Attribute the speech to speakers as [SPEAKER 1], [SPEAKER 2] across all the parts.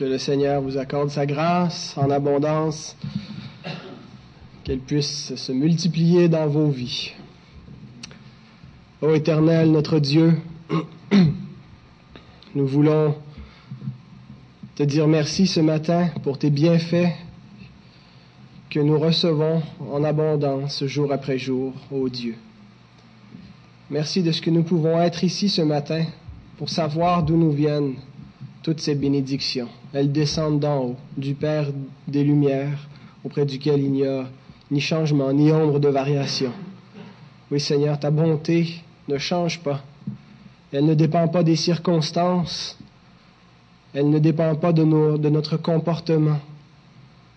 [SPEAKER 1] Que le Seigneur vous accorde sa grâce en abondance, qu'elle puisse se multiplier dans vos vies. Ô Éternel, notre Dieu, nous voulons te dire merci ce matin pour tes bienfaits que nous recevons en abondance jour après jour, ô Dieu. Merci de ce que nous pouvons être ici ce matin pour savoir d'où nous viennent toutes ces bénédictions. Elles descendent d'en haut, du Père des Lumières, auprès duquel il n'y a ni changement, ni ombre de variation. Oui, Seigneur, ta bonté ne change pas. Elle ne dépend pas des circonstances. Elle ne dépend pas de, de notre comportement.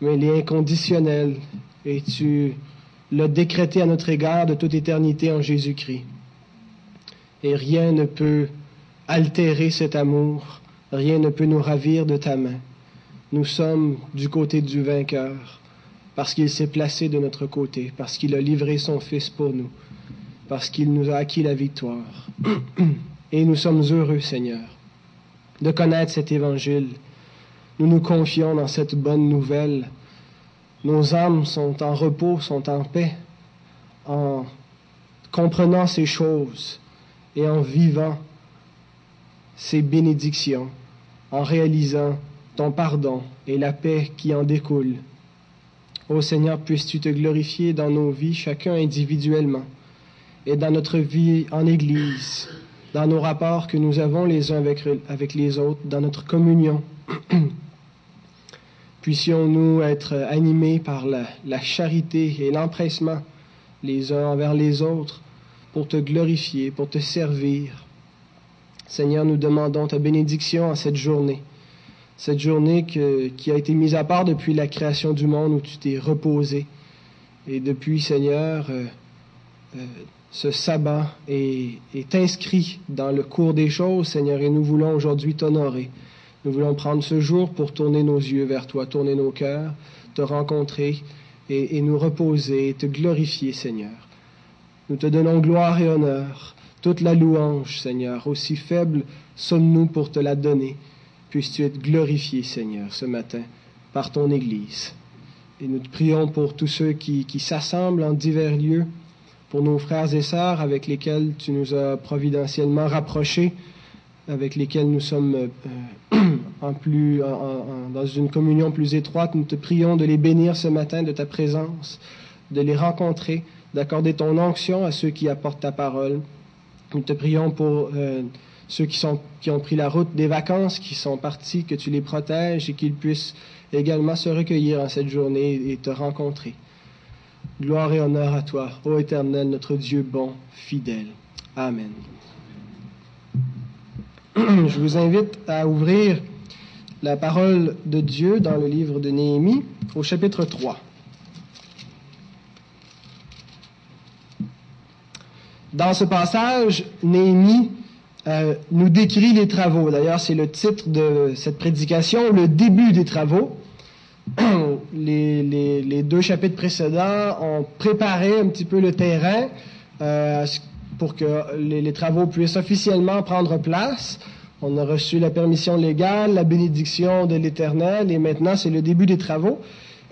[SPEAKER 1] Mais elle est inconditionnelle et tu l'as décrété à notre égard de toute éternité en Jésus-Christ. Et rien ne peut altérer cet amour Rien ne peut nous ravir de ta main. Nous sommes du côté du vainqueur, parce qu'il s'est placé de notre côté, parce qu'il a livré son Fils pour nous, parce qu'il nous a acquis la victoire. Et nous sommes heureux, Seigneur, de connaître cet évangile. Nous nous confions dans cette bonne nouvelle. Nos âmes sont en repos, sont en paix, en comprenant ces choses et en vivant ces bénédictions en réalisant ton pardon et la paix qui en découle. Ô Seigneur, puisses-tu te glorifier dans nos vies, chacun individuellement, et dans notre vie en Église, dans nos rapports que nous avons les uns avec, les autres, dans notre communion. Puissions-nous être animés par la charité et l'empressement les uns envers les autres pour te glorifier, pour te servir, Seigneur, nous demandons ta bénédiction en cette journée. Cette journée qui a été mise à part depuis la création du monde où tu t'es reposé. Et depuis, Seigneur, euh, euh, ce sabbat est, inscrit dans le cours des choses, Seigneur, et nous voulons aujourd'hui t'honorer. Nous voulons prendre ce jour pour tourner nos yeux vers toi, tourner nos cœurs, te rencontrer et, et nous reposer et te glorifier, Seigneur. Nous te donnons gloire et honneur toute la louange, Seigneur. Aussi faible sommes-nous pour te la donner. Puisses-tu être glorifié, Seigneur, ce matin par ton Église. Et nous te prions pour tous ceux qui, s'assemblent en divers lieux, pour nos frères et sœurs avec lesquels tu nous as providentiellement rapprochés, avec lesquels nous sommes euh, en plus, dans une communion plus étroite. Nous te prions de les bénir ce matin de ta présence, de les rencontrer, d'accorder ton onction à ceux qui apportent ta parole. Nous te prions pour euh, ceux qui, qui ont pris la route des vacances, qui sont partis, que tu les protèges et qu'ils puissent également se recueillir en cette journée et te rencontrer. Gloire et honneur à toi, ô Éternel, notre Dieu bon, fidèle. Amen. Je vous invite à ouvrir la parole de Dieu dans le livre de Néhémie au chapitre 3. Dans ce passage, Néhémie euh, nous décrit les travaux. D'ailleurs, c'est le titre de cette prédication, le début des travaux. les, deux chapitres précédents ont préparé un petit peu le terrain euh, pour que les, travaux puissent officiellement prendre place. On a reçu la permission légale, la bénédiction de l'Éternel, et maintenant c'est le début des travaux.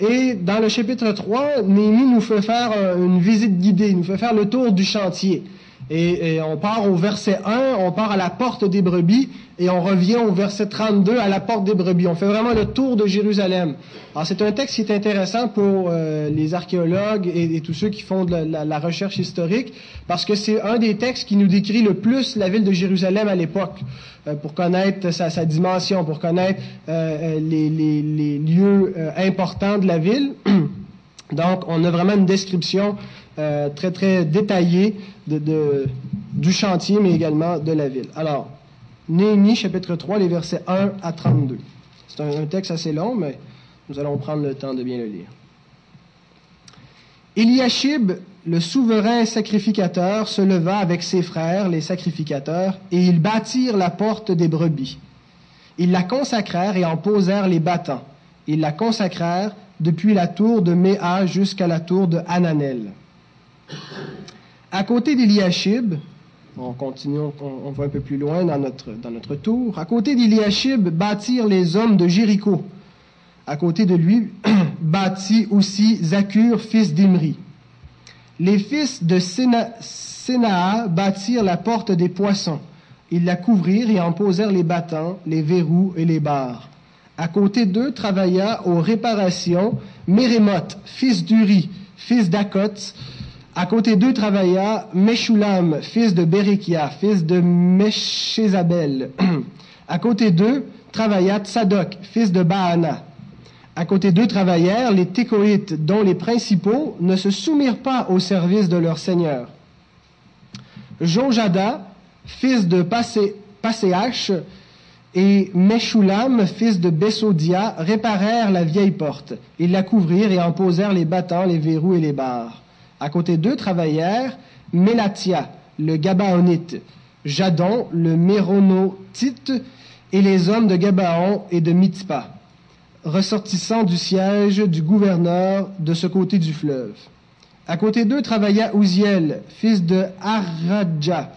[SPEAKER 1] Et dans le chapitre 3, Néhémie nous fait faire une visite guidée, nous fait faire le tour du chantier. Et, on part au verset 1, on part à la porte des brebis, et on revient au verset 32 à la porte des brebis. On fait vraiment le tour de Jérusalem. Alors c'est un texte qui est intéressant pour euh, les archéologues et, tous ceux qui font de la, recherche historique, parce que c'est un des textes qui nous décrit le plus la ville de Jérusalem à l'époque, euh, pour connaître sa, dimension, pour connaître euh, les, les, les, lieux importants de la ville. Donc on a vraiment une description très très détaillée du chantier, mais également de la ville. Alors, Néhémie, chapitre 3, les versets 1 à 32. C'est un, texte assez long, mais nous allons prendre le temps de bien le lire. Eliashib, le souverain sacrificateur, se leva avec ses frères, les sacrificateurs, et ils bâtirent la porte des brebis. Ils la consacrèrent et en posèrent les battants. Ils la consacrèrent depuis la tour de Méa jusqu'à la tour de Hananel. À côté d'Eliashib, On continue, on, va un peu plus loin dans notre, tour. À côté d'Iliashib bâtirent les hommes de Jéricho. À côté de lui bâtit aussi Zakur, fils d'Imri. Les fils de Sénaa bâtirent la porte des poissons. Ils la couvrirent et en posèrent les battants, les verrous et les barres. À côté d'eux travailla aux réparations Mérémoth, fils d'Uri, fils d'Akot. À côté d'eux travailla Meshulam, fils de Berekia, fils de Meshezabel. à côté d'eux travailla Tsadok, fils de Baana. À côté d'eux travaillèrent les Técoïtes, dont les principaux ne se soumirent pas au service de leur seigneur. Jonjada, fils de Passéach, et Meshulam, fils de Bessodia, réparèrent la vieille porte. Ils la couvrirent et en posèrent les battants, les verrous et les barres. À côté d'eux travaillèrent Mélatia, le Gabaonite, Jadon, le Méronotite, et les hommes de Gabaon et de Mitzpah, ressortissant du siège du gouverneur de ce côté du fleuve. À côté d'eux travailla Ouziel, fils de Haradja,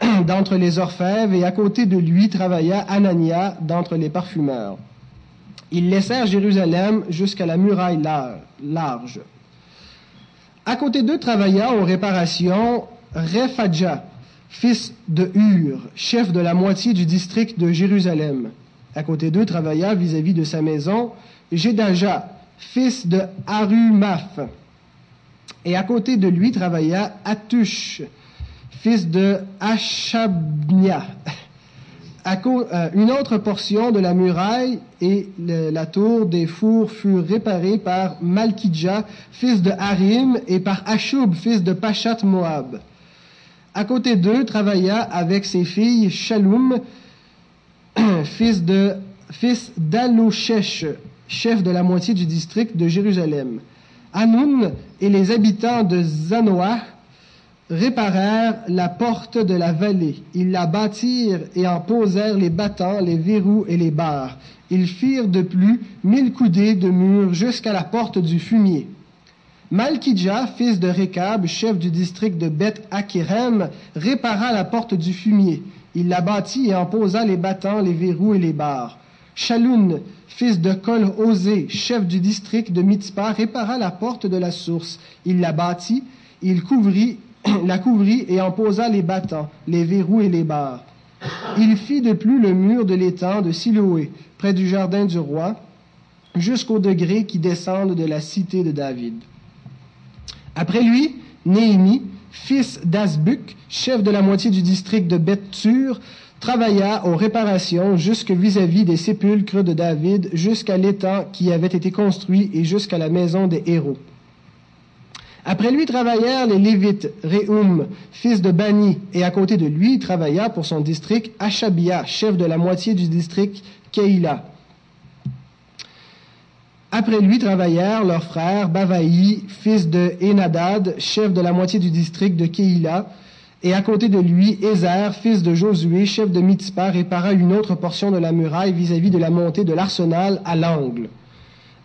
[SPEAKER 1] d'entre les orfèvres, et à côté de lui travailla Anania d'entre les parfumeurs. Ils laissèrent Jérusalem jusqu'à la muraille large. À côté d'eux travailla aux réparations Refadja, fils de Hur, chef de la moitié du district de Jérusalem. À côté d'eux travailla vis-à-vis de sa maison Jedaja, fils de Harumaph. Et à côté de lui travailla Atush, fils de Euh, une autre portion de la muraille et la tour des fours furent réparées par Malkidja, fils de Harim, et par Ashub, fils de Pachat Moab. À côté d'eux travailla avec ses filles Shalom, fils de fils chef de la moitié du district de Jérusalem. Hanoun et les habitants de Zanoah réparèrent la porte de la vallée. Ils la bâtirent et en posèrent les battants, les verrous et les barres. Ils firent de plus mille coudées de murs jusqu'à la porte du fumier. Malkidja, fils de Rekab, chef du district de Beth Akirem, répara la porte du fumier. Il la bâtit et en posa les battants, les verrous et les barres. Shaloun, fils de Kol Osé, chef du district de Mitzpah, répara la porte de la source. Il la bâtit, il couvrit la couvrit et en posa les battants, les verrous et les barres. Il fit de plus le mur de l'étang de Siloé, près du jardin du roi, jusqu'au degré qui descendent de la cité de David. Après lui, Néhémie, fils d'Asbuc, chef de la moitié du district de Bethur, travailla aux réparations jusque vis-à-vis des sépulcres de David, jusqu'à l'étang qui avait été construit et jusqu'à la maison des héros. Après lui travaillèrent les Lévites, Réhum, fils de Bani, et à côté de lui travailla pour son district Achabia, chef de la moitié du district Keïla. Après lui travaillèrent leurs frères Bavaï, fils de Enadad, chef de la moitié du district de Keïla, et à côté de lui, Ézer, fils de Josué, chef de Mitzpah, répara une autre portion de la muraille vis-à-vis -vis de la montée de l'arsenal à l'angle.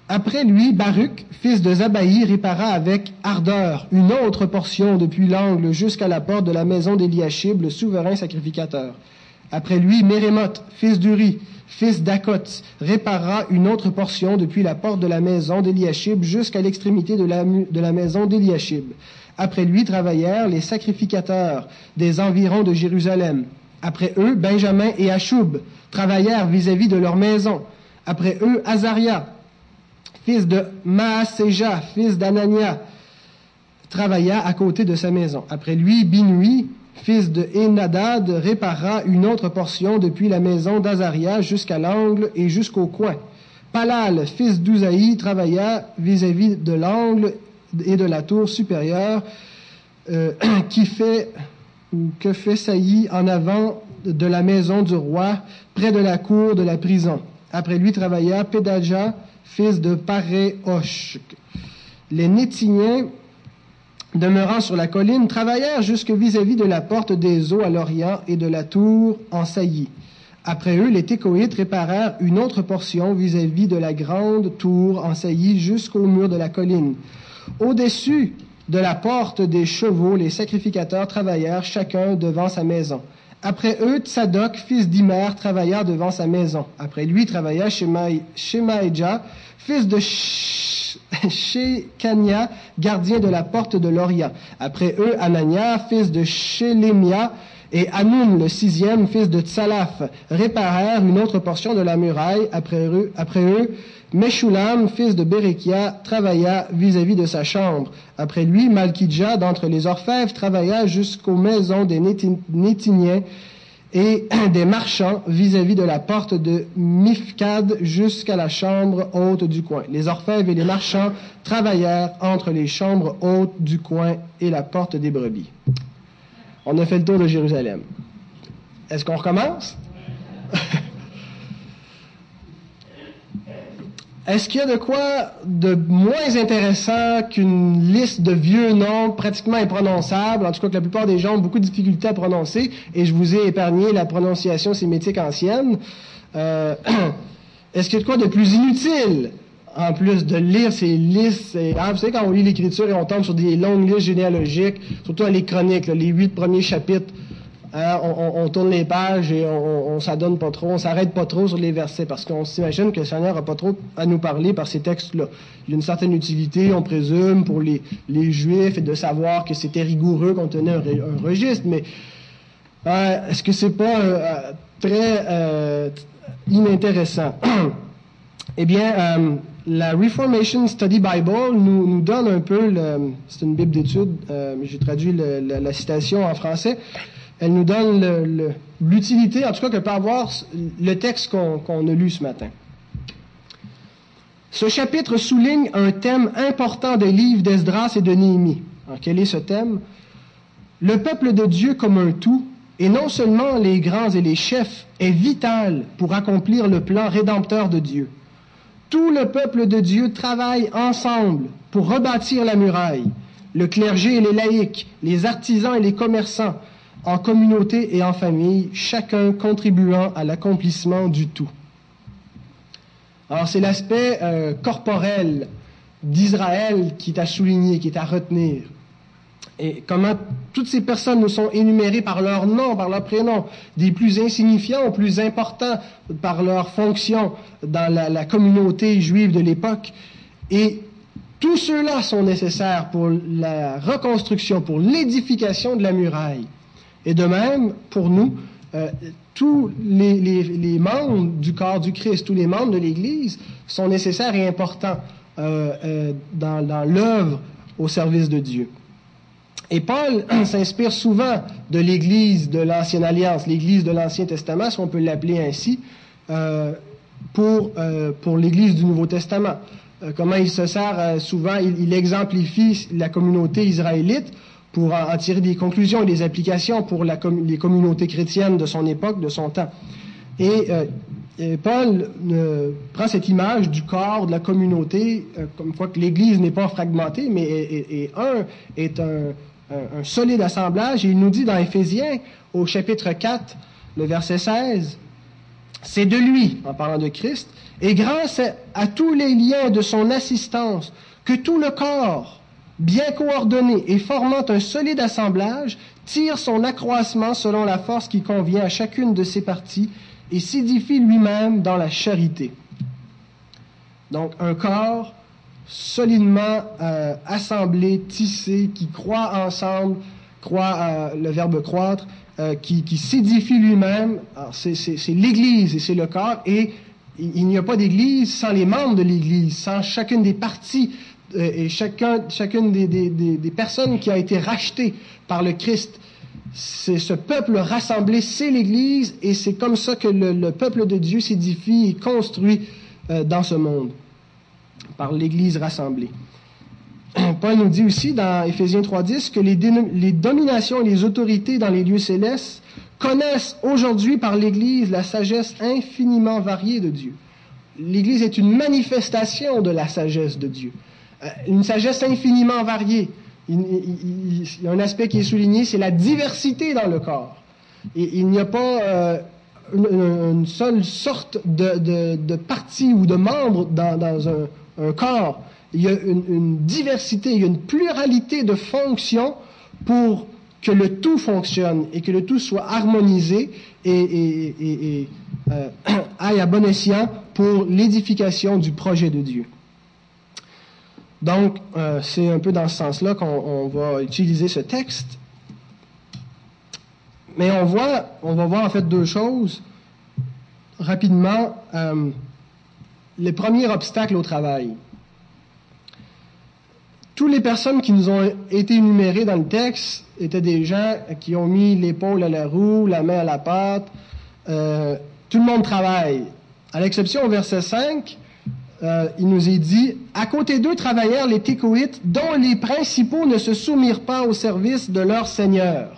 [SPEAKER 1] Après lui, Baruch, fils de Zabaï, répara avec ardeur une autre portion depuis l'angle jusqu'à la porte de la maison d'Eliashib, le souverain sacrificateur. Après lui, Mérémoth, fils d'Uri, fils d'Akot, répara une autre portion depuis la porte de la maison d'Eliashib jusqu'à l'extrémité de la, maison d'Eliashib. Après lui travaillèrent les sacrificateurs des environs de Jérusalem. Après eux, Benjamin et Achoub travaillèrent vis-à-vis de leur maison. Après eux, Azaria, fils de Maaseja, fils d'Anania, travailla à côté de sa maison. Après lui, Binui, fils de Enadad, répara une autre portion depuis la maison d'Azaria jusqu'à l'angle et jusqu'au coin. Palal, fils d'Uzaï, travailla vis-à-vis de l'angle et de la tour supérieure euh, qui fait ou que fait saillie en avant de la maison du roi, près de la cour de la prison. Après lui travailla Pedaja, fils de Paréosh. Les Nétiniens, demeurant sur la colline, travaillèrent jusque vis-à-vis de la porte des eaux à l'orient et de la tour en saillie. Après eux, les Técoïtes réparèrent une autre portion vis-à-vis de la grande tour en saillie jusqu'au mur de la colline. Au-dessus de la porte des chevaux les sacrificateurs travaillèrent chacun devant sa maison. Après eux, Tsadok, fils d'Imer, travailla devant sa maison. Après lui travailla Shemaïja, fils de Shekania, gardien de la porte de l'Orient. Après eux, Anania, fils de Shelemia, et Anoun, le sixième, fils de Tsalaf, réparèrent une autre portion de la muraille. Après eux Meshulam, fils de Berekia, travailla vis-à-vis de sa chambre. Après lui, Malkidja, d'entre les orfèvres, travailla jusqu'aux maisons des Nétiniens et des marchands vis-à-vis de la porte de Mifkad jusqu'à la chambre haute du coin. Les orfèvres et les marchands travaillèrent entre les chambres hautes du coin et la porte des brebis. On a fait le tour de Jérusalem. Est-ce qu'on recommence? Est-ce qu'il y a de quoi de moins intéressant qu'une liste de vieux noms pratiquement imprononçables, en tout cas que la plupart des gens ont beaucoup de difficultés à prononcer, et je vous ai épargné la prononciation sémétique ancienne? Euh, est-ce qu'il y a de quoi de plus inutile en plus de lire ces listes, ah, vous savez, quand on lit l'Écriture et on tombe sur des longues listes généalogiques, surtout les chroniques, les huit premiers chapitres, hein, on, tourne les pages et on, on s'arrête pas trop sur les versets parce qu'on s'imagine que le Seigneur a pas trop à nous parler par ces textes-là. Il a une certaine utilité, on présume, pour les, Juifs et de savoir que c'était rigoureux qu'on tenait un, registre, mais euh, est-ce que c'est pas euh, très euh, inintéressant? eh bien, la Reformation Study Bible nous, donne un peu, c'est une Bible d'études, j'ai traduit la citation en français, elle nous donne l'utilité, en tout cas, que peut avoir le texte qu'on a lu ce matin. Ce chapitre souligne un thème important des livres d'Esdras et de Néhémie. Alors, quel est ce thème? Le peuple de Dieu comme un tout, et non seulement les grands et les chefs, est vital pour accomplir le plan rédempteur de Dieu. Tout le peuple de Dieu travaille ensemble pour rebâtir la muraille. Le clergé et les laïcs, les artisans et les commerçants, en communauté et en famille, chacun contribuant à l'accomplissement du tout. Alors c'est l'aspect euh, corporel d'Israël qui est à souligner, qui est à retenir et comment toutes ces personnes nous sont énumérées par leur nom, par leur prénom, des plus insignifiants aux plus importants par leur fonction dans la, communauté juive de l'époque. Et tous ceux-là sont nécessaires pour la reconstruction, pour l'édification de la muraille. Et de même, pour nous, euh, tous les, membres du corps du Christ, tous les membres de l'Église sont nécessaires et importants euh, euh, dans, l'œuvre au service de Dieu. Et Paul s'inspire souvent de l'Église de l'Ancienne Alliance, l'Église de l'Ancien Testament, si on peut l'appeler ainsi, pour, pour l'Église du Nouveau Testament. Comment il se sert souvent, il, exemplifie la communauté israélite pour en, tirer des conclusions et des applications pour les communautés chrétiennes de son époque, de son temps. Et, Paul prend cette image du corps de la communauté, comme quoi que l'Église n'est pas fragmentée, mais et un est un, solide assemblage. Et il nous dit dans Éphésiens, au chapitre 4, le verset 16, c'est de lui, en parlant de Christ, et grâce à, tous les liens de son assistance, que tout le corps, bien coordonné et formant un solide assemblage, tire son accroissement selon la force qui convient à chacune de ses parties et s'édifie lui-même dans la charité. Donc un corps solidement euh, assemblés, tissés, qui croient ensemble, croient euh, le verbe croître, euh, qui, qui s'édifie lui-même. C'est l'Église et c'est le corps. Et il, n'y a pas d'Église sans les membres de l'Église, sans chacune des parties et chacun, chacune des, des, des, personnes qui a été rachetées par le Christ. C'est ce peuple rassemblé, c'est l'Église, et c'est comme ça que le, le peuple de Dieu s'édifie et construit dans ce monde par l'Église rassemblée. Paul nous dit aussi dans Éphésiens 3.10 que les, les dominations et les autorités dans les lieux célestes connaissent aujourd'hui par l'Église la sagesse infiniment variée de Dieu. L'Église est une manifestation de la sagesse de Dieu, euh, une sagesse infiniment variée. Il, y a un aspect qui est souligné, c'est la diversité dans le corps. Il n'y a pas euh, une, seule sorte de, partie ou de membre dans, un, corps. il y a une, diversité, il une pluralité de fonctions pour que le tout fonctionne et que le tout soit harmonisé et, euh, aille à bon escient pour l'édification du projet de Dieu. Donc, euh, c'est un peu dans ce sens-là qu'on va utiliser ce texte. Mais on voit, on va voir en fait deux choses rapidement. Euh, les premiers obstacles au travail. Toutes les personnes qui nous ont été énumérées dans le texte étaient des gens qui ont mis l'épaule à la roue, la main à la pâte. Euh, tout le monde travaille. À l'exception au verset 5, euh, il nous est dit, à côté d'eux travaillèrent les Técoïtes, dont les principaux ne se soumirent pas au service de leur Seigneur.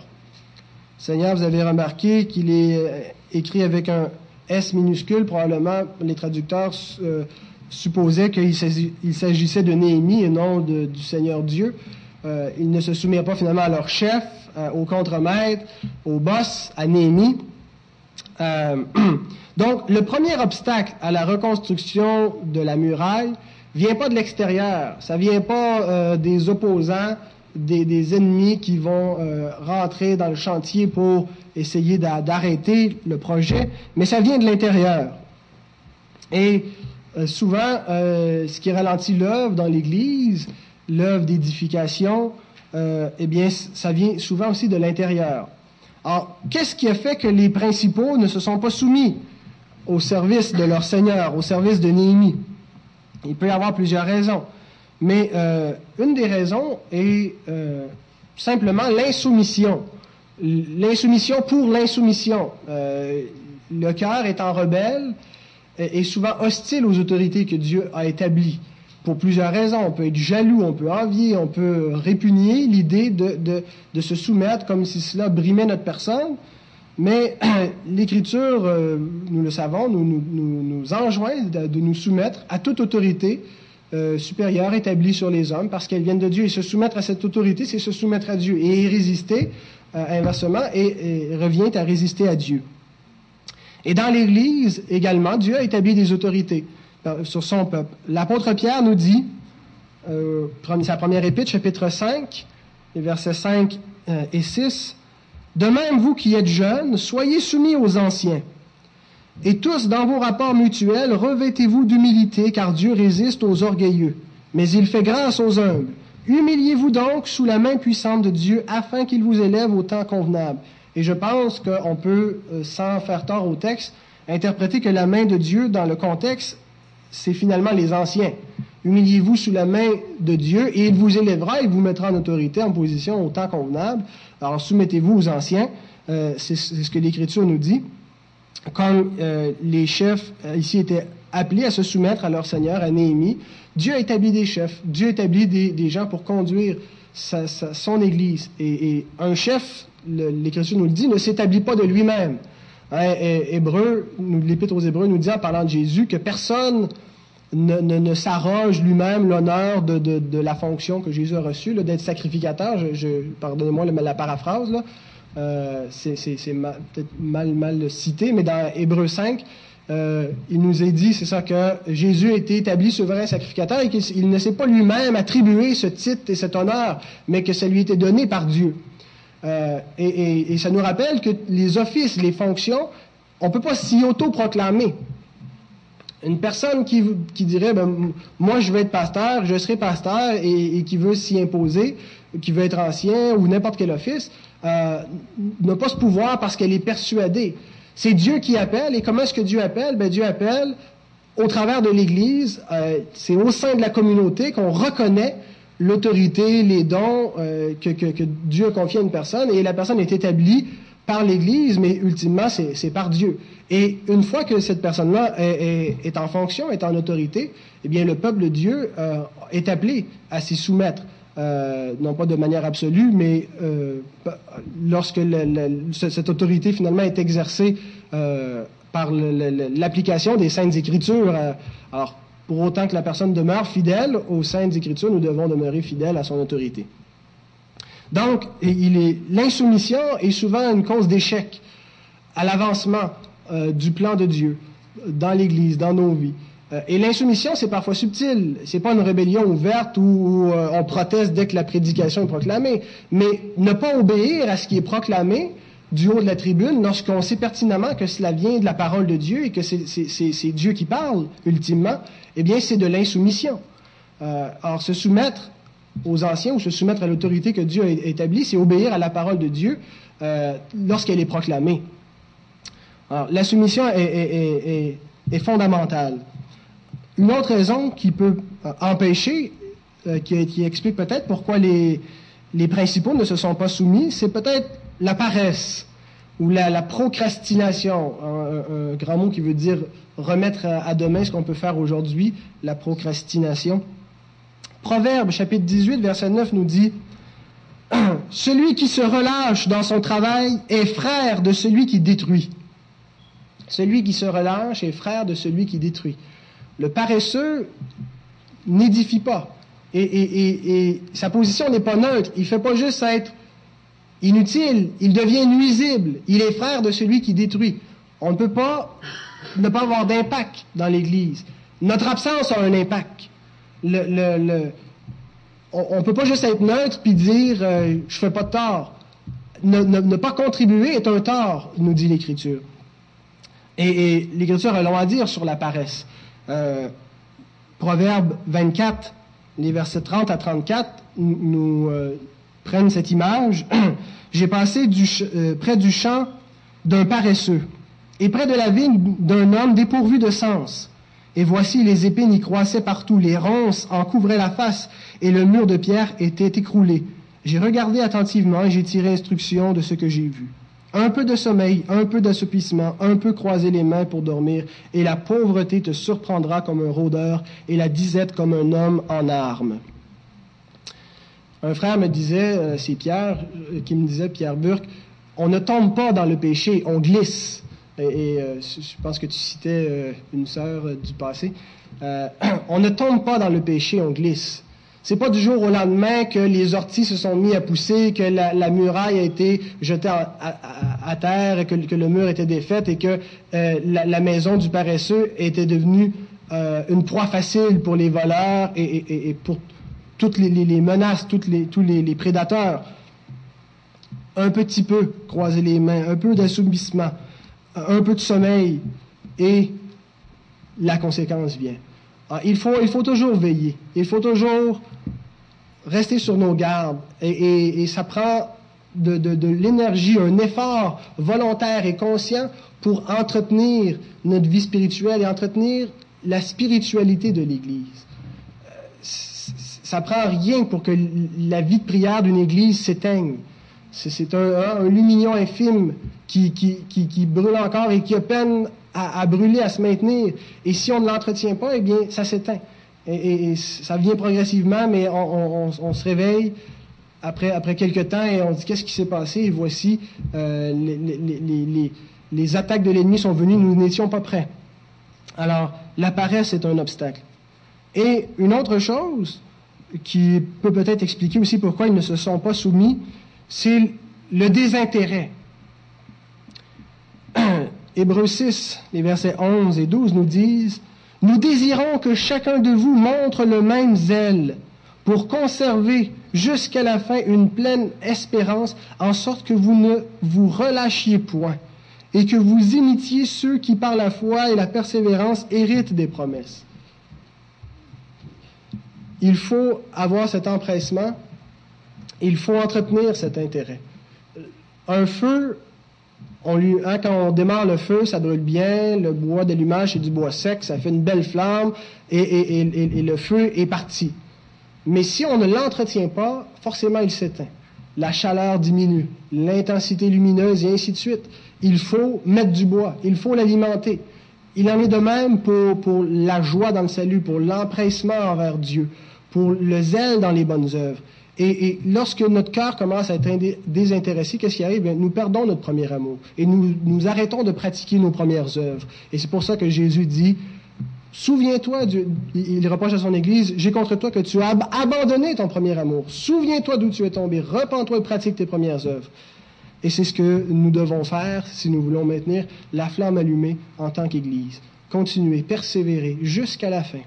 [SPEAKER 1] Seigneur, vous avez remarqué qu'il est euh, écrit avec un S minuscule, probablement les traducteurs euh, supposaient qu'il s'agissait de Néhémie et non du Seigneur Dieu. Ils ne se soumirent pas finalement à leur chef, au contremaître, au boss, à Néhémie. donc, le premier obstacle à la reconstruction de la muraille vient pas de l'extérieur, ça vient pas des opposants, des, ennemis qui vont rentrer dans le chantier pour essayer d'arrêter le projet, mais ça vient de l'intérieur. Et euh, souvent, euh, ce qui ralentit l'œuvre dans l'Église, l'œuvre d'édification, euh, eh bien, ça vient souvent aussi de l'intérieur. Alors, qu'est-ce qui a fait que les principaux ne se sont pas soumis? Au service de leur Seigneur, au service de Néhémie? Il peut y avoir plusieurs raisons. Mais une des raisons est simplement l'insoumission l'insoumission pour l'insoumission. Euh, le cœur étant rebelle est souvent hostile aux autorités que Dieu a établies pour plusieurs raisons. On peut être jaloux, on peut envier, on peut répugner l'idée de, de, se soumettre comme si cela brimait notre personne. Mais l'Écriture, euh, nous le savons, nous, nous, nous, enjoint de, nous soumettre à toute autorité euh, supérieure établie sur les hommes parce qu'elles viennent de Dieu. Et se soumettre à cette autorité, c'est se soumettre à Dieu. Et y résister, euh, inversement, et, revient à résister à Dieu. Et dans l'Église également, Dieu a établi des autorités sur son peuple. L'apôtre Pierre nous dit, sa première épître, chapitre 5, les versets 5 et 6, De même, vous qui êtes jeunes, soyez soumis aux anciens. Et tous, dans vos rapports mutuels, revêtez-vous d'humilité, car Dieu résiste aux orgueilleux, mais il fait grâce aux humbles. Humiliez-vous donc sous la main puissante de Dieu afin qu'il vous élève au temps convenable. Et je pense qu'on peut, euh, sans faire tort au texte, interpréter que la main de Dieu, dans le contexte, c'est finalement les anciens. Humiliez-vous sous la main de Dieu et il vous élèvera, il vous mettra en autorité, en position au temps convenable. Alors soumettez-vous aux anciens, euh, c'est ce que l'Écriture nous dit. Comme euh, les chefs ici étaient appelés à se soumettre à leur Seigneur, à Néhémie, Dieu a établi des chefs, Dieu a établi des, gens pour conduire son Église. Et, un chef, l'Écriture nous le dit, ne s'établit pas de lui-même. Hein, Hébreu, l'Épître aux Hébreux nous dit en parlant de Jésus que personne ne, s'arroge lui-même l'honneur de, la fonction que Jésus a reçue, d'être sacrificateur. Je, Pardonnez-moi la, paraphrase, euh, c'est peut-être mal, mal cité, mais dans Hébreu 5, euh, il nous est dit, c'est ça, que Jésus a été établi souverain sacrificateur et qu'il ne s'est pas lui-même attribué ce titre et cet honneur, mais que ça lui était donné par Dieu. Euh, et, ça nous rappelle que les offices, les fonctions, on ne peut pas s'y auto-proclamer. Une personne qui, dirait, ben, moi je veux être pasteur, je serai pasteur, et, qui veut s'y imposer, qui veut être ancien ou n'importe quel office, euh, n'a pas ce pouvoir parce qu'elle est persuadée. C'est Dieu qui appelle. Et comment est-ce que Dieu appelle? Ben, Dieu appelle au travers de l'Église. Euh, c'est au sein de la communauté qu'on reconnaît l'autorité, les dons euh, que, Dieu a confiés à une personne. Et la personne est établie par l'Église, mais ultimement, c'est par Dieu. Et une fois que cette personne-là est, en fonction, est en autorité, eh bien, le peuple de Dieu euh, est appelé à s'y soumettre. Euh, non pas de manière absolue, mais euh, lorsque cette autorité finalement est exercée par l'application des saintes écritures. alors, pour autant que la personne demeure fidèle aux saintes écritures, nous devons demeurer fidèles à son autorité. Donc, l'insoumission est souvent une cause d'échec à l'avancement du plan de Dieu dans l'Église, dans nos vies. Euh, et l'insoumission, c'est parfois subtil. C'est pas une rébellion ouverte où, euh, on proteste dès que la prédication est proclamée. Mais ne pas obéir à ce qui est proclamé du haut de la tribune lorsqu'on sait pertinemment que cela vient de la parole de Dieu et que c'est Dieu qui parle, ultimement, eh bien, c'est de l'insoumission. Euh, or, se soumettre aux anciens ou se soumettre à l'autorité que Dieu a établie, c'est obéir à la parole de Dieu euh, lorsqu'elle est proclamée. Alors, la soumission est, fondamentale. Une autre raison qui peut euh, empêcher, euh, qui, explique peut-être pourquoi les, les principaux ne se sont pas soumis, c'est peut-être la paresse ou la, procrastination, un, grand mot qui veut dire remettre à demain ce qu'on peut faire aujourd'hui, la procrastination. Proverbe chapitre 18, verset 9 nous dit, Celui qui se relâche dans son travail est frère de celui qui détruit. Celui qui se relâche est frère de celui qui détruit. Le paresseux n'édifie pas. Et, et, et, sa position n'est pas neutre. Il ne fait pas juste être inutile, il devient nuisible. Il est frère de celui qui détruit. On ne peut pas ne pas avoir d'impact dans l'Église. Notre absence a un impact le, on ne peut pas juste être neutre puis dire euh, je fais pas de tort. Ne, pas contribuer est un tort, nous dit l'Écriture. Et, l'Écriture a long à dire sur la paresse. Euh, Proverbe 24, les versets 30 à 34 nous, euh, prennent cette image. J'ai passé du, près du champ d'un paresseux et près de la vigne d'un homme dépourvu de sens. Et voici les épines y croissaient partout, les ronces en couvraient la face, et le mur de pierre était écroulé. J'ai regardé attentivement et j'ai tiré instruction de ce que j'ai vu. Un peu de sommeil, un peu d'assoupissement, un peu croiser les mains pour dormir, et la pauvreté te surprendra comme un rôdeur, et la disette comme un homme en armes. Un frère me disait, euh, c'est Pierre, euh, qui me disait, Pierre Burke, on ne tombe pas dans le péché, on glisse. Et, euh, je pense que tu citais euh, une sœur euh, du passé. on ne tombe pas dans le péché, on glisse. C'est pas du jour au lendemain que les orties se sont mis à pousser, que la, muraille a été jetée à, terre, que, le mur était défait et que la, maison du paresseux était devenue une proie facile pour les voleurs et, pour toutes les, menaces, toutes les, tous les, prédateurs. Un petit peu croiser les mains, un peu d'assouplissement un peu de sommeil et la conséquence vient. Ah, il, faut, il faut toujours veiller, il faut toujours rester sur nos gardes et, ça prend de, de l'énergie, un effort volontaire et conscient pour entretenir notre vie spirituelle et entretenir la spiritualité de l'Église. Euh, ça prend rien pour que la vie de prière d'une Église s'éteigne. C'est un, lumignon infime qui, qui, qui, brûle encore et qui a peine à, brûler, à se maintenir. Et si on ne l'entretient pas, eh bien, ça s'éteint. Et, ça vient progressivement, mais on, se réveille après, après quelques temps et on dit qu'est-ce qui s'est passé? Et voici euh, les, les, les, attaques de l'ennemi sont venues, nous n'étions pas prêts. Alors, la paresse est un obstacle. Et une autre chose qui peut peut-être expliquer aussi pourquoi ils ne se sont pas soumis, c'est le désintérêt. Hébreux 6, les versets 11 et 12 nous disent, Nous désirons que chacun de vous montre le même zèle pour conserver jusqu'à la fin une pleine espérance, en sorte que vous ne vous relâchiez point et que vous imitiez ceux qui par la foi et la persévérance héritent des promesses. Il faut avoir cet empressement il faut entretenir cet intérêt. Un feu, on hein, quand on démarre le feu, ça brûle bien, le bois d'allumage, c'est du bois sec, ça fait une belle flamme, et, le feu est parti. Mais si on ne l'entretient pas, forcément il s'éteint. La chaleur diminue, l'intensité lumineuse et ainsi de suite. Il faut mettre du bois, il faut l'alimenter. Il en est de même pour, pour la joie dans le salut, pour l'empressement envers Dieu, pour le zèle dans les bonnes œuvres. Et, lorsque notre cœur commence à être désintéressé, qu'est-ce qui arrive? nous perdons notre premier amour et nous, nous arrêtons de pratiquer nos premières œuvres. Et c'est pour ça que Jésus dit, Souviens-toi, il reproche à son Église, j'ai contre toi que tu as abandonné ton premier amour. Souviens-toi d'où tu es tombé, repens-toi et pratique tes premières œuvres. Et c'est ce que nous devons faire si nous voulons maintenir la flamme allumée en tant qu'Église. continuer, persévérer jusqu'à la fin.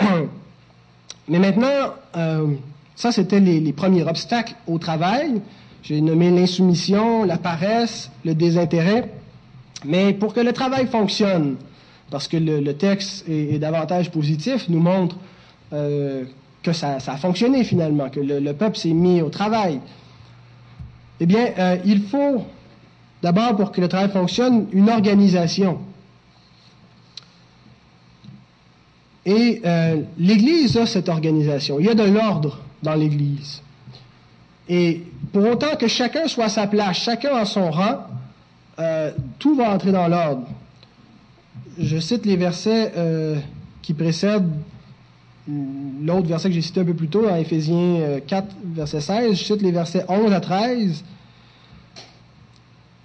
[SPEAKER 1] Mais maintenant, euh, ça c'était les, premiers obstacles au travail. J'ai nommé l'insoumission, la paresse, le désintérêt. Mais pour que le travail fonctionne, parce que le, texte est, davantage positif, nous montre euh, que ça, a fonctionné finalement, que le, le peuple s'est mis au travail. Eh bien, euh, il faut d'abord, pour que le travail fonctionne, une organisation. Et euh, l'Église a cette organisation. Il y a de l'ordre dans l'Église. Et pour autant que chacun soit à sa place, chacun à son rang, euh, tout va entrer dans l'ordre. Je cite les versets euh, qui précèdent l'autre verset que j'ai cité un peu plus tôt, dans Éphésiens 4, verset 16. Je cite les versets 11 à 13.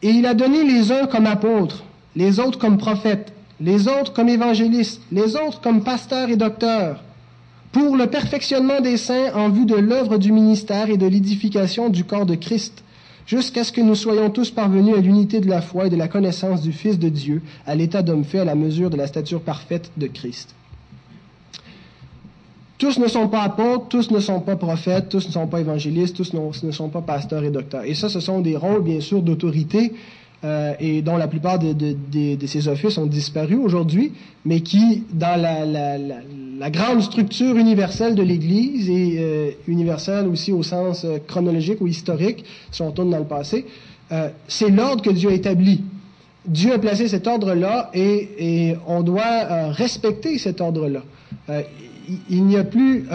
[SPEAKER 1] Et il a donné les uns comme apôtres, les autres comme prophètes, les autres comme évangélistes, les autres comme pasteurs et docteurs, pour le perfectionnement des saints en vue de l'œuvre du ministère et de l'édification du corps de Christ, jusqu'à ce que nous soyons tous parvenus à l'unité de la foi et de la connaissance du Fils de Dieu, à l'état d'homme fait à la mesure de la stature parfaite de Christ. Tous ne sont pas apôtres, tous ne sont pas prophètes, tous ne sont pas évangélistes, tous ne sont pas pasteurs et docteurs. Et ça, ce sont des rôles, bien sûr, d'autorité euh, et dont la plupart de, de, ces offices ont disparu aujourd'hui, mais qui, dans la, grande structure universelle de l'Église et euh, universelle aussi au sens euh, chronologique ou historique, si on tourne dans le passé, c'est l'ordre que Dieu a établi. Dieu a placé cet ordre-là et, on doit respecter cet ordre-là. Il n'y a plus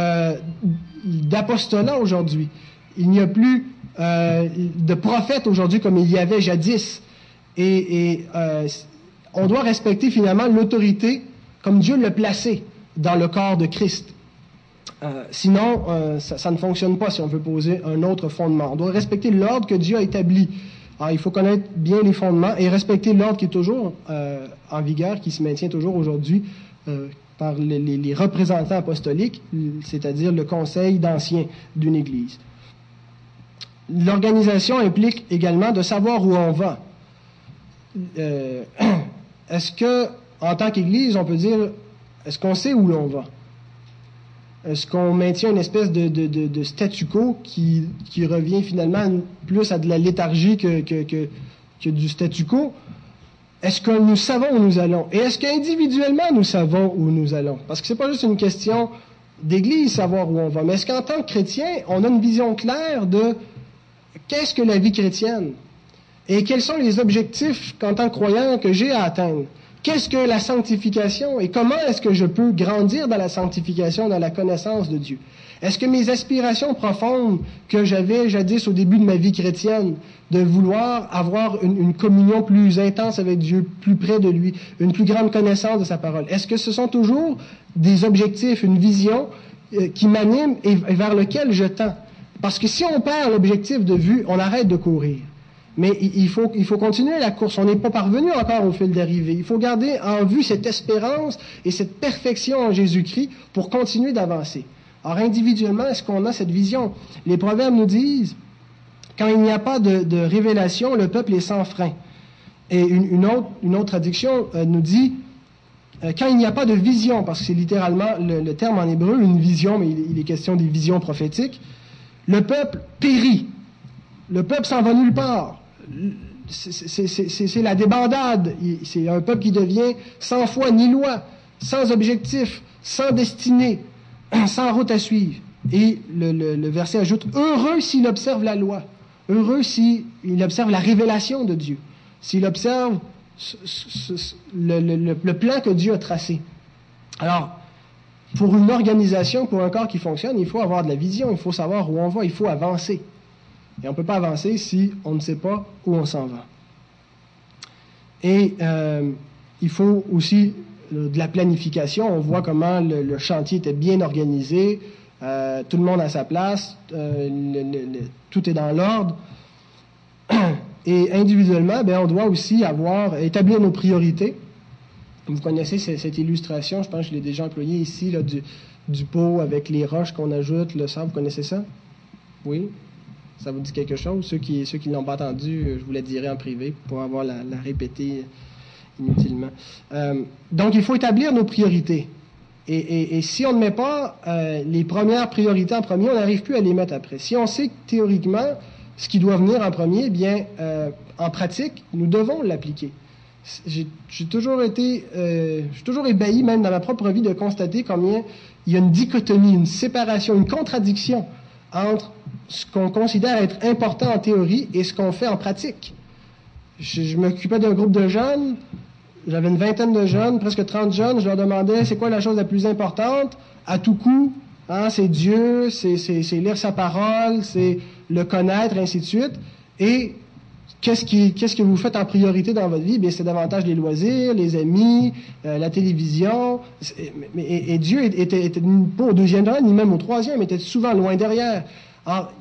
[SPEAKER 1] d'apostolat aujourd'hui. Il n'y a plus de prophètes aujourd'hui comme il y avait jadis. Et, euh, on doit respecter finalement l'autorité comme Dieu l'a placée dans le corps de Christ. Euh, sinon, euh, ça, ne fonctionne pas si on veut poser un autre fondement. On doit respecter l'ordre que Dieu a établi. Alors, il faut connaître bien les fondements et respecter l'ordre qui est toujours en vigueur, qui se maintient toujours aujourd'hui par les, les, représentants apostoliques, c'est-à-dire le conseil d'anciens d'une Église. L'organisation implique également de savoir où on va euh, est-ce que, en tant qu'Église, on peut dire, est-ce qu'on sait où l'on va? Est-ce qu'on maintient une espèce de, statu quo qui, revient finalement plus à de la léthargie que, que du statu quo? Est-ce que nous savons où nous allons? Et est-ce qu'individuellement nous savons où nous allons? Parce que c'est pas juste une question d'Église savoir où on va, mais est-ce qu'en tant que chrétien, on a une vision claire de qu'est-ce que la vie chrétienne? Et quels sont les objectifs qu'en tant que croyant que j'ai à atteindre? Qu'est-ce que la sanctification et comment est-ce que je peux grandir dans la sanctification, dans la connaissance de Dieu? Est-ce que mes aspirations profondes que j'avais jadis au début de ma vie chrétienne, de vouloir avoir une, communion plus intense avec Dieu, plus près de lui, une plus grande connaissance de sa parole, est-ce que ce sont toujours des objectifs, une vision euh, qui m'anime et, et vers lequel je tends? Parce que si on perd l'objectif de vue, on arrête de courir. Mais il faut, il faut continuer la course. On n'est pas parvenu encore au fil d'arrivée. Il faut garder en vue cette espérance et cette perfection en Jésus-Christ pour continuer d'avancer. Alors individuellement, est-ce qu'on a cette vision? Les proverbes nous disent, quand il n'y a pas de, révélation, le peuple est sans frein. Et une, autre, une autre, traduction euh, nous dit, euh, quand il n'y a pas de vision, parce que c'est littéralement le, terme en hébreu, une vision, mais il est question des visions prophétiques, le peuple périt. Le peuple s'en va nulle part c'est la débandade. C'est un peuple qui devient sans foi ni loi, sans objectif, sans destinée, sans route à suivre. Et le, verset ajoute, heureux s'il observe la loi, heureux s'il observe la révélation de Dieu, s'il observe le, le, plan que Dieu a tracé. Alors, pour une organisation, pour un corps qui fonctionne, il faut avoir de la vision, il faut savoir où on va, il faut avancer. Et on ne peut pas avancer si on ne sait pas où on s'en va. Et euh, il faut aussi euh, de la planification. On voit comment le, chantier était bien organisé, euh, tout le monde à sa place, tout est dans l'ordre. Et individuellement, ben, on doit aussi avoir établir nos priorités. Vous connaissez cette, illustration, je pense que je l'ai déjà employée ici, là, du, du pot avec les roches qu'on ajoute, le sable. Vous connaissez ça? Oui? Ça vous dit quelque chose? Ceux qui ceux qui ne l'ont pas entendu, je vous le dirai en privé pour avoir la, la répéter. inutilement. Euh, donc, il faut établir nos priorités. Et, si on ne met pas euh, les premières priorités en premier, on n'arrive plus à les mettre après. Si on sait théoriquement ce qui doit venir en premier, eh bien, euh, en pratique, nous devons l'appliquer. J'ai toujours été, euh, j'ai toujours ébahi, même dans ma propre vie, de constater combien il y a une dichotomie, une séparation, une contradiction entre ce qu'on considère être important en théorie et ce qu'on fait en pratique. Je, je m'occupais d'un groupe de jeunes, j'avais une vingtaine de jeunes, presque 30 jeunes. Je leur demandais c'est quoi la chose la plus importante? À tout coup. Hein, c'est Dieu, c'est, lire sa parole, c'est le connaître, ainsi de suite. Et qu'est-ce, qui, qu'est-ce que vous faites en priorité dans votre vie? Bien, c'est davantage les loisirs, les amis, euh, la télévision. Et, Dieu était, pas au deuxième rang, ni même au troisième, était souvent loin derrière. Alors,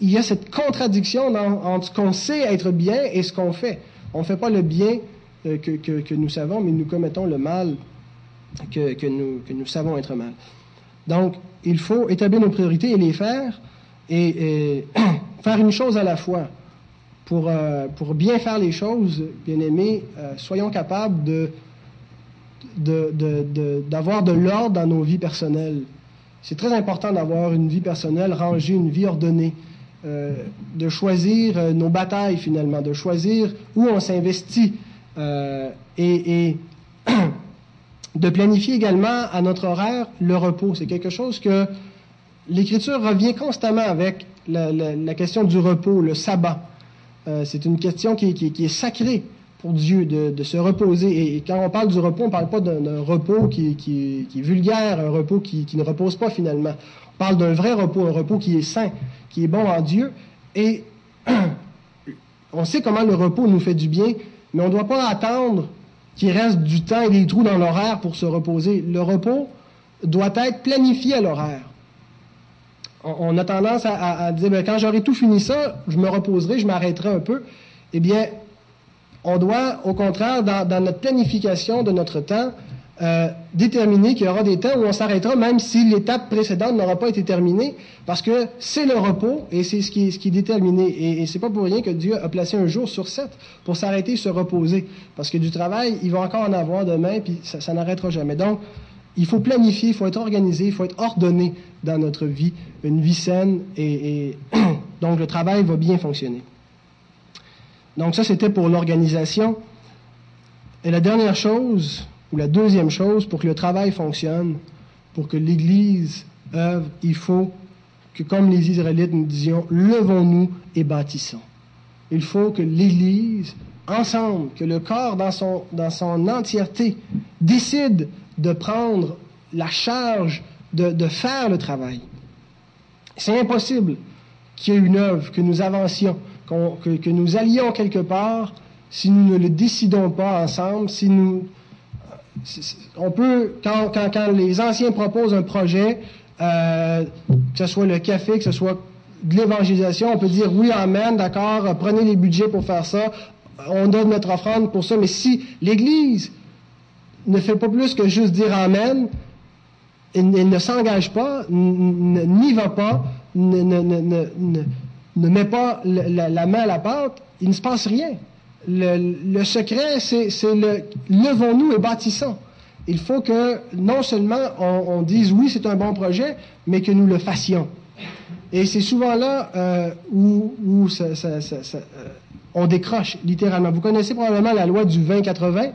[SPEAKER 1] il y a cette contradiction entre ce qu'on sait être bien et ce qu'on fait. On ne fait pas le bien euh, que, nous savons, mais nous commettons le mal que, nous, que nous savons être mal. Donc, il faut établir nos priorités et les faire, et, faire une chose à la fois. Pour, euh, pour bien faire les choses, bien aimés, euh, soyons capables de, d'avoir de, de, l'ordre dans nos vies personnelles. C'est très important d'avoir une vie personnelle rangée, une vie ordonnée, de choisir nos batailles finalement, de choisir où on s'investit, euh, et, de planifier également à notre horaire le repos. C'est quelque chose que l'Écriture revient constamment avec la, question du repos, le sabbat. Euh, c'est une question qui, est sacrée pour Dieu de, se reposer. Et, quand on parle du repos, on ne parle pas d'un repos qui, est vulgaire, un repos qui, ne repose pas finalement. On parle d'un vrai repos, un repos qui est saint, qui est bon en Dieu. Et on sait comment le repos nous fait du bien mais on ne doit pas attendre qu'il reste du temps et des trous dans l'horaire pour se reposer. Le repos doit être planifié à l'horaire. On, a tendance à, dire, ben, quand j'aurai tout fini ça, je me reposerai, je m'arrêterai un peu. Eh bien, on doit, au contraire, dans notre planification de notre temps, euh, déterminer qu'il y aura des temps où on s'arrêtera, même si l'étape précédente n'aura pas été terminée, parce que c'est le repos et c'est ce qui est, déterminé. Et, et c'est pas pour rien que Dieu a placé un jour sur sept pour s'arrêter et se reposer, parce que du travail, il va encore en avoir demain, puis ça n'arrêtera jamais. Donc, il faut planifier, il faut être organisé, il faut être ordonné dans notre vie, une vie saine, et, donc le travail va bien fonctionner. Donc ça, c'était pour l'organisation. Et la dernière chose, ou la deuxième chose, pour que le travail fonctionne, pour que l'Église œuvre, il faut que, comme les Israélites nous disions, levons-nous et bâtissons. Il faut que l'Église, ensemble, que le corps dans son, dans son entièreté, décide de prendre la charge de, de faire le travail. C'est impossible qu'il y ait une œuvre, que nous avancions, que, nous allions quelque part, si nous ne le décidons pas ensemble, si nous on peut, quand, les anciens proposent un projet, euh, que ce soit le café, que ce soit de l'évangélisation, on peut dire oui, amen, d'accord, prenez les budgets pour faire ça, on donne notre offrande pour ça, mais si l'Église ne fait pas plus que juste dire amen, elle, ne s'engage pas, n'y va pas, ne, met pas la, main à la pâte, il ne se passe rien le, secret, c'est le levons-nous et bâtissons. Il faut que non seulement on, dise oui, c'est un bon projet, mais que nous le fassions. Et c'est souvent là euh, où, euh, on décroche, littéralement. Vous connaissez probablement la loi du 20-80.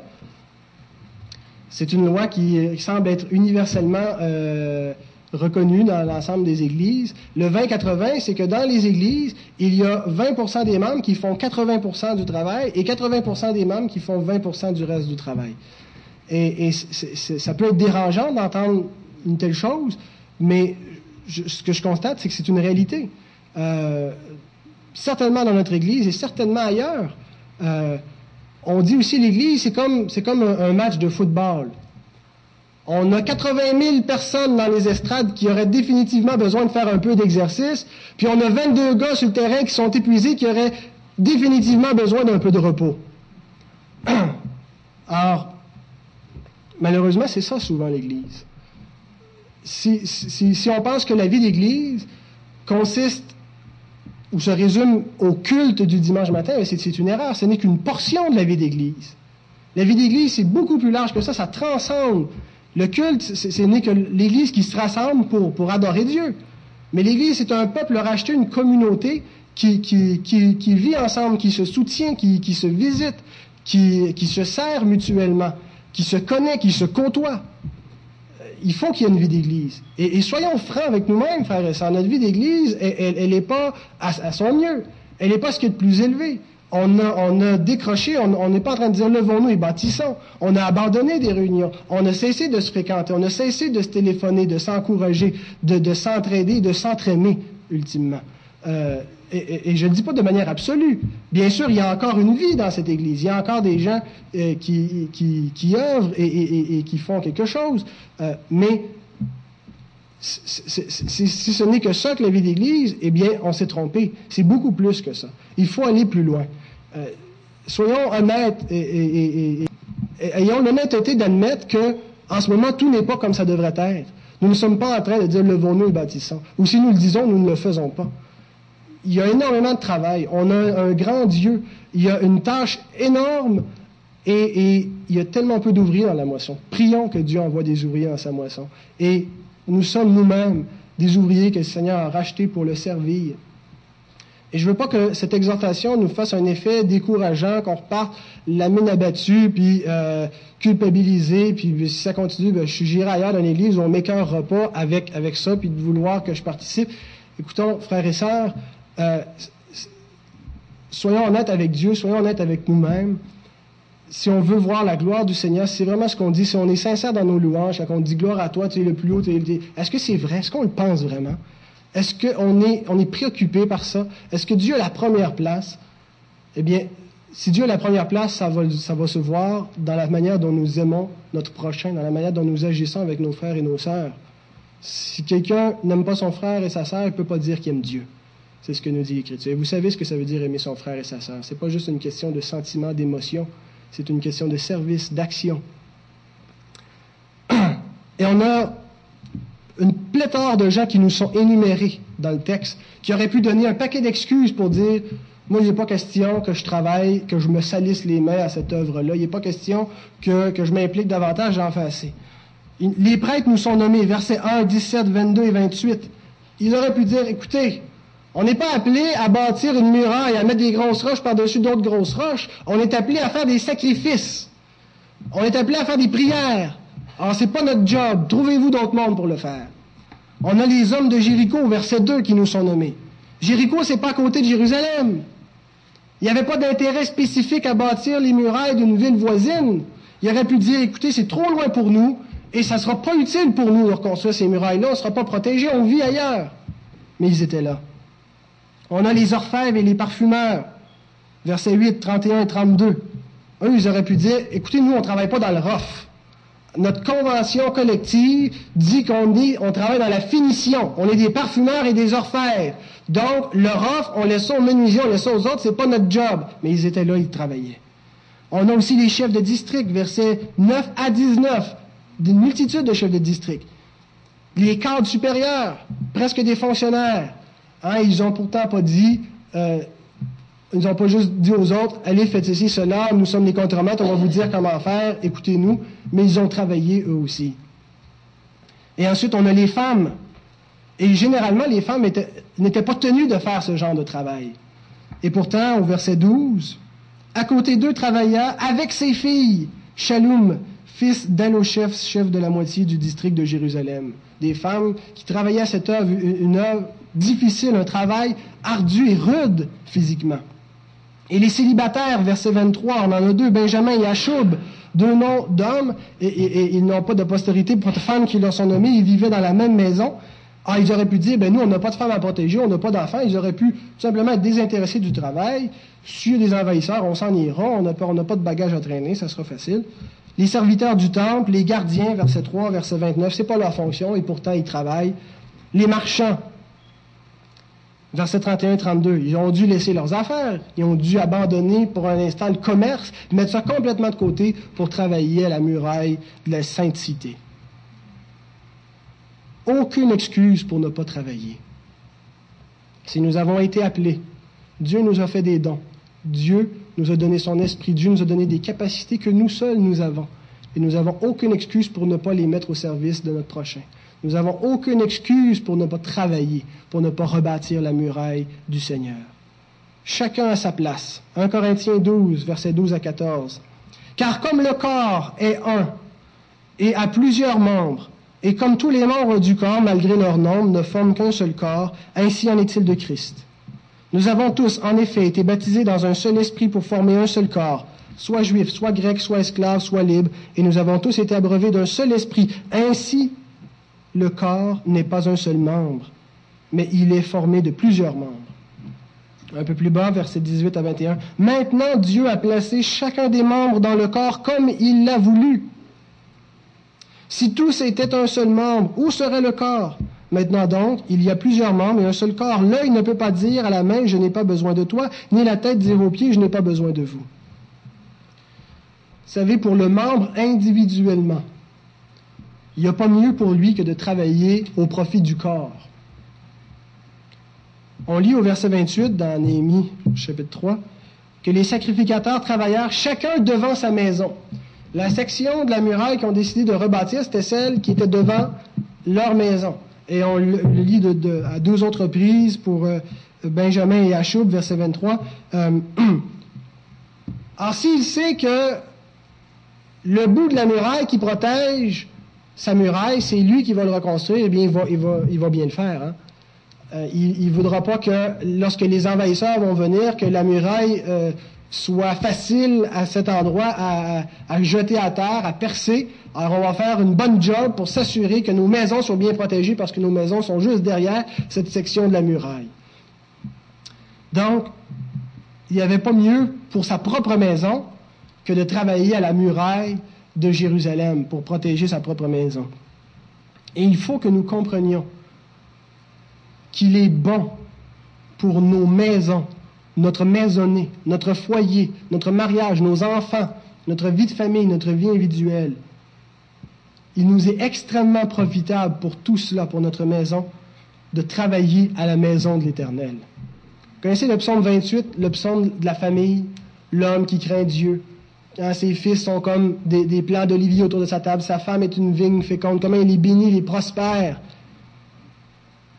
[SPEAKER 1] C'est une loi qui, semble être universellement euh, reconnu dans l'ensemble des églises. Le 20-80, c'est que dans les églises, il y a 20% des membres qui font 80% du travail et 80% des membres qui font 20% du reste du travail. Et, ça peut être dérangeant d'entendre une telle chose, mais ce que je constate, c'est que c'est une réalité. Euh, certainement dans notre Église et certainement ailleurs. Euh, on dit aussi l'Église, c'est comme, c'est comme un match de football. On a 80 000 personnes dans les estrades qui auraient définitivement besoin de faire un peu d'exercice, puis on a 22 gars sur le terrain qui sont épuisés, qui auraient définitivement besoin d'un peu de repos. Alors, malheureusement, c'est ça souvent l'Église. Si, si, on pense que la vie d'Église consiste ou se résume au culte du dimanche matin, c'est une erreur. Ce n'est qu'une portion de la vie d'Église. La vie d'Église, c'est beaucoup plus large que ça, ça transcende. Le culte, ce n'est que l'Église qui se rassemble pour, pour adorer Dieu. Mais l'Église, c'est un peuple racheté, une communauté qui, qui, qui, qui, vit ensemble, qui se soutient, qui, qui se visite, qui, qui se sert mutuellement, qui se connaît, qui se côtoie. Il faut qu'il y ait une vie d'Église. Et, soyons francs avec nous-mêmes, frères et sœurs. Notre vie d'Église, elle n'est pas à, à, son mieux. Elle n'est pas ce qui est plus élevé. On a, on a décroché, on n'est pas en train de dire levons-nous et bâtissons. On a abandonné des réunions. On a cessé de se fréquenter. On a cessé de se téléphoner, de s'encourager, de, de s'entraider, de s'entraimer, ultimement. Euh, et, je ne dis pas de manière absolue. Bien sûr, il y a encore une vie dans cette Église. Il y a encore des gens euh, qui, qui, œuvrent et, et, qui font quelque chose. Euh, mais si ce n'est que ça que la vie d'Église, eh bien, on s'est trompé. C'est beaucoup plus que ça. Il faut aller plus loin. Euh, soyons honnêtes et, ayons l'honnêteté d'admettre que, en ce moment, tout n'est pas comme ça devrait être. Nous ne sommes pas en train de dire levons-nous et bâtissons. Ou si nous le disons, nous ne le faisons pas. Il y a énormément de travail. On a un grand Dieu. Il y a une tâche énorme et, il y a tellement peu d'ouvriers dans la moisson. Prions que Dieu envoie des ouvriers dans sa moisson. Et nous sommes nous-mêmes des ouvriers que le Seigneur a rachetés pour le servir. Et je ne veux pas que cette exhortation nous fasse un effet décourageant, qu'on reparte la mine abattue, puis euh, culpabilisé, puis si ça continue, ben, j'irai ailleurs dans l'église on m'écœurera pas avec, avec ça, puis de vouloir que je participe. Écoutons, frères et sœurs, euh, soyons honnêtes avec Dieu, soyons honnêtes avec nous-mêmes si on veut voir la gloire du Seigneur, c'est vraiment ce qu'on dit, si on est sincère dans nos louanges, quand on dit gloire à toi, tu es le plus haut, tu es Est-ce que c'est vrai? Est-ce qu'on le pense vraiment? Est-ce qu'on est, on est préoccupé par ça? Est-ce que Dieu a la première place? Eh bien, si Dieu a la première place, ça va, ça va se voir dans la manière dont nous aimons notre prochain, dans la manière dont nous agissons avec nos frères et nos sœurs. Si quelqu'un n'aime pas son frère et sa sœur, il ne peut pas dire qu'il aime Dieu. C'est ce que nous dit l'Écriture. Et vous savez ce que ça veut dire aimer son frère et sa sœur. C'est pas juste une question de sentiment, d'émotion. C'est une question de service, d'action. Et on a une pléthore de gens qui nous sont énumérés dans le texte, qui auraient pu donner un paquet d'excuses pour dire moi, il n'est pas question que je travaille, que je me salisse les mains à cette œuvre-là. Il n'est pas question que, je m'implique davantage, j'en fais. Les prêtres nous sont nommés, versets 1, 17, 22 et 28. Ils auraient pu dire, écoutez, on n'est pas appelé à bâtir une muraille, à mettre des grosses roches par-dessus d'autres grosses roches. On est appelé à faire des sacrifices. On est appelé à faire des prières. Alors, c'est pas notre job. Trouvez-vous d'autres mondes pour le faire. On a les hommes de Jéricho, verset 2, qui nous sont nommés. Jéricho, c'est pas à côté de Jérusalem. Il n'y avait pas d'intérêt spécifique à bâtir les murailles d'une ville voisine. Il aurait pu dire, écoutez, c'est trop loin pour nous, et ça ne sera pas utile pour nous de reconstruire ces murailles-là, on ne sera pas protégé, on vit ailleurs. Mais ils étaient là. On a les orfèvres et les parfumeurs. Versets 8, 31 et 32. Eux, ils auraient pu dire, écoutez, nous, on ne travaille pas dans le rough. Notre convention collective dit qu'on on travaille dans la finition. On est des parfumeurs et des orfèvres. Donc, le rough, on laisse ça aux menuisiers, on laisse ça aux autres, c'est pas notre job. Mais ils étaient là, ils travaillaient. On a aussi les chefs de district, versets 9 à 19. D'une multitude de chefs de district. Les cadres supérieurs, presque des fonctionnaires. Hein, ils n'ont pourtant pas dit, euh, ils n'ont pas juste dit aux autres, allez, faites ceci, cela, nous sommes les contremaîtres, on va vous dire comment faire, écoutez-nous, mais ils ont travaillé eux aussi. Et ensuite, on a les femmes. Et généralement, les femmes n'étaient pas tenues de faire ce genre de travail. Et pourtant, au verset 12, à côté d'eux travailla avec ses filles, Shalom, fils d'Alochef, chef de la moitié du district de Jérusalem. Des femmes qui travaillaient à cette œuvre, une œuvre difficile, un travail ardu et rude physiquement. Et les célibataires, verset 23, on en a deux, Benjamin et Achoub, deux noms d'hommes, et, ils n'ont pas de postérité pour de femmes qui leur sont nommées, ils vivaient dans la même maison. Ah, ils auraient pu dire, ben nous, on n'a pas de femmes à protéger, on n'a pas d'enfants. Ils auraient pu tout simplement être désintéressés du travail. S'il y a des envahisseurs, on s'en ira, on n'a pas, pas de bagages à traîner, ça sera facile. Les serviteurs du temple, les gardiens, verset 3, verset 29, c'est pas leur fonction, et pourtant ils travaillent. Les marchands, Verset 31-32, ils ont dû laisser leurs affaires, ils ont dû abandonner pour un instant le commerce, mettre ça complètement de côté pour travailler à la muraille de la sainte cité. Aucune excuse pour ne pas travailler. Si nous avons été appelés, Dieu nous a fait des dons, Dieu nous a donné son esprit. Dieu nous a donné des capacités que nous seuls nous avons. Et nous n'avons aucune excuse pour ne pas les mettre au service de notre prochain. Nous n'avons aucune excuse pour ne pas travailler, pour ne pas rebâtir la muraille du Seigneur. Chacun à sa place. 1 Corinthiens 12, versets 12 à 14. Car comme le corps est un et a plusieurs membres, et comme tous les membres du corps, malgré leur nombre, ne forment qu'un seul corps, ainsi en est-il de Christ. Nous avons tous, en effet, été baptisés dans un seul esprit pour former un seul corps, soit juif, soit grec, soit esclave, soit libre, et nous avons tous été abreuvés d'un seul esprit. Ainsi, le corps n'est pas un seul membre, mais il est formé de plusieurs membres. Un peu plus bas, versets 18 à 21. Maintenant, Dieu a placé chacun des membres dans le corps comme il l'a voulu. Si tous étaient un seul membre, où serait le corps? Maintenant donc, il y a plusieurs membres et un seul corps. L'œil ne peut pas dire à la main, je n'ai pas besoin de toi, ni la tête dire aux pieds, je n'ai pas besoin de vous. Vous savez, pour le membre individuellement, il n'y a pas mieux pour lui que de travailler au profit du corps. On lit au verset 28 dans Néhémie chapitre 3 que les sacrificateurs travaillèrent chacun devant sa maison. La section de la muraille qu'ils ont décidé de rebâtir, c'était celle qui était devant leur maison. Et on le lit à deux autres reprises pour euh, Benjamin et Achoub, verset 23. Euh, alors s'il sait que le bout de la muraille qui protège sa muraille, c'est lui qui va le reconstruire, eh bien, il va, bien le faire. Hein. Euh, il ne voudra pas que, lorsque les envahisseurs vont venir, que la muraille soit facile à cet endroit à, jeter à terre, à percer. Alors, on va faire une bonne job pour s'assurer que nos maisons sont bien protégées parce que nos maisons sont juste derrière cette section de la muraille. Donc, il n'y avait pas mieux pour sa propre maison que de travailler à la muraille de Jérusalem pour protéger sa propre maison. Et il faut que nous comprenions qu'il est bon pour nos maisons, notre maisonnée, notre foyer, notre mariage, nos enfants, notre vie de famille, notre vie individuelle. Il nous est extrêmement profitable pour tout cela, pour notre maison, de travailler à la maison de l'Éternel. Connaissez le psaume 28, le psaume de la famille, l'homme qui craint Dieu, Hein, ses fils sont comme des, des plants d'olivier autour de sa table. Sa femme est une vigne féconde. Comment il est béni, il est prospère.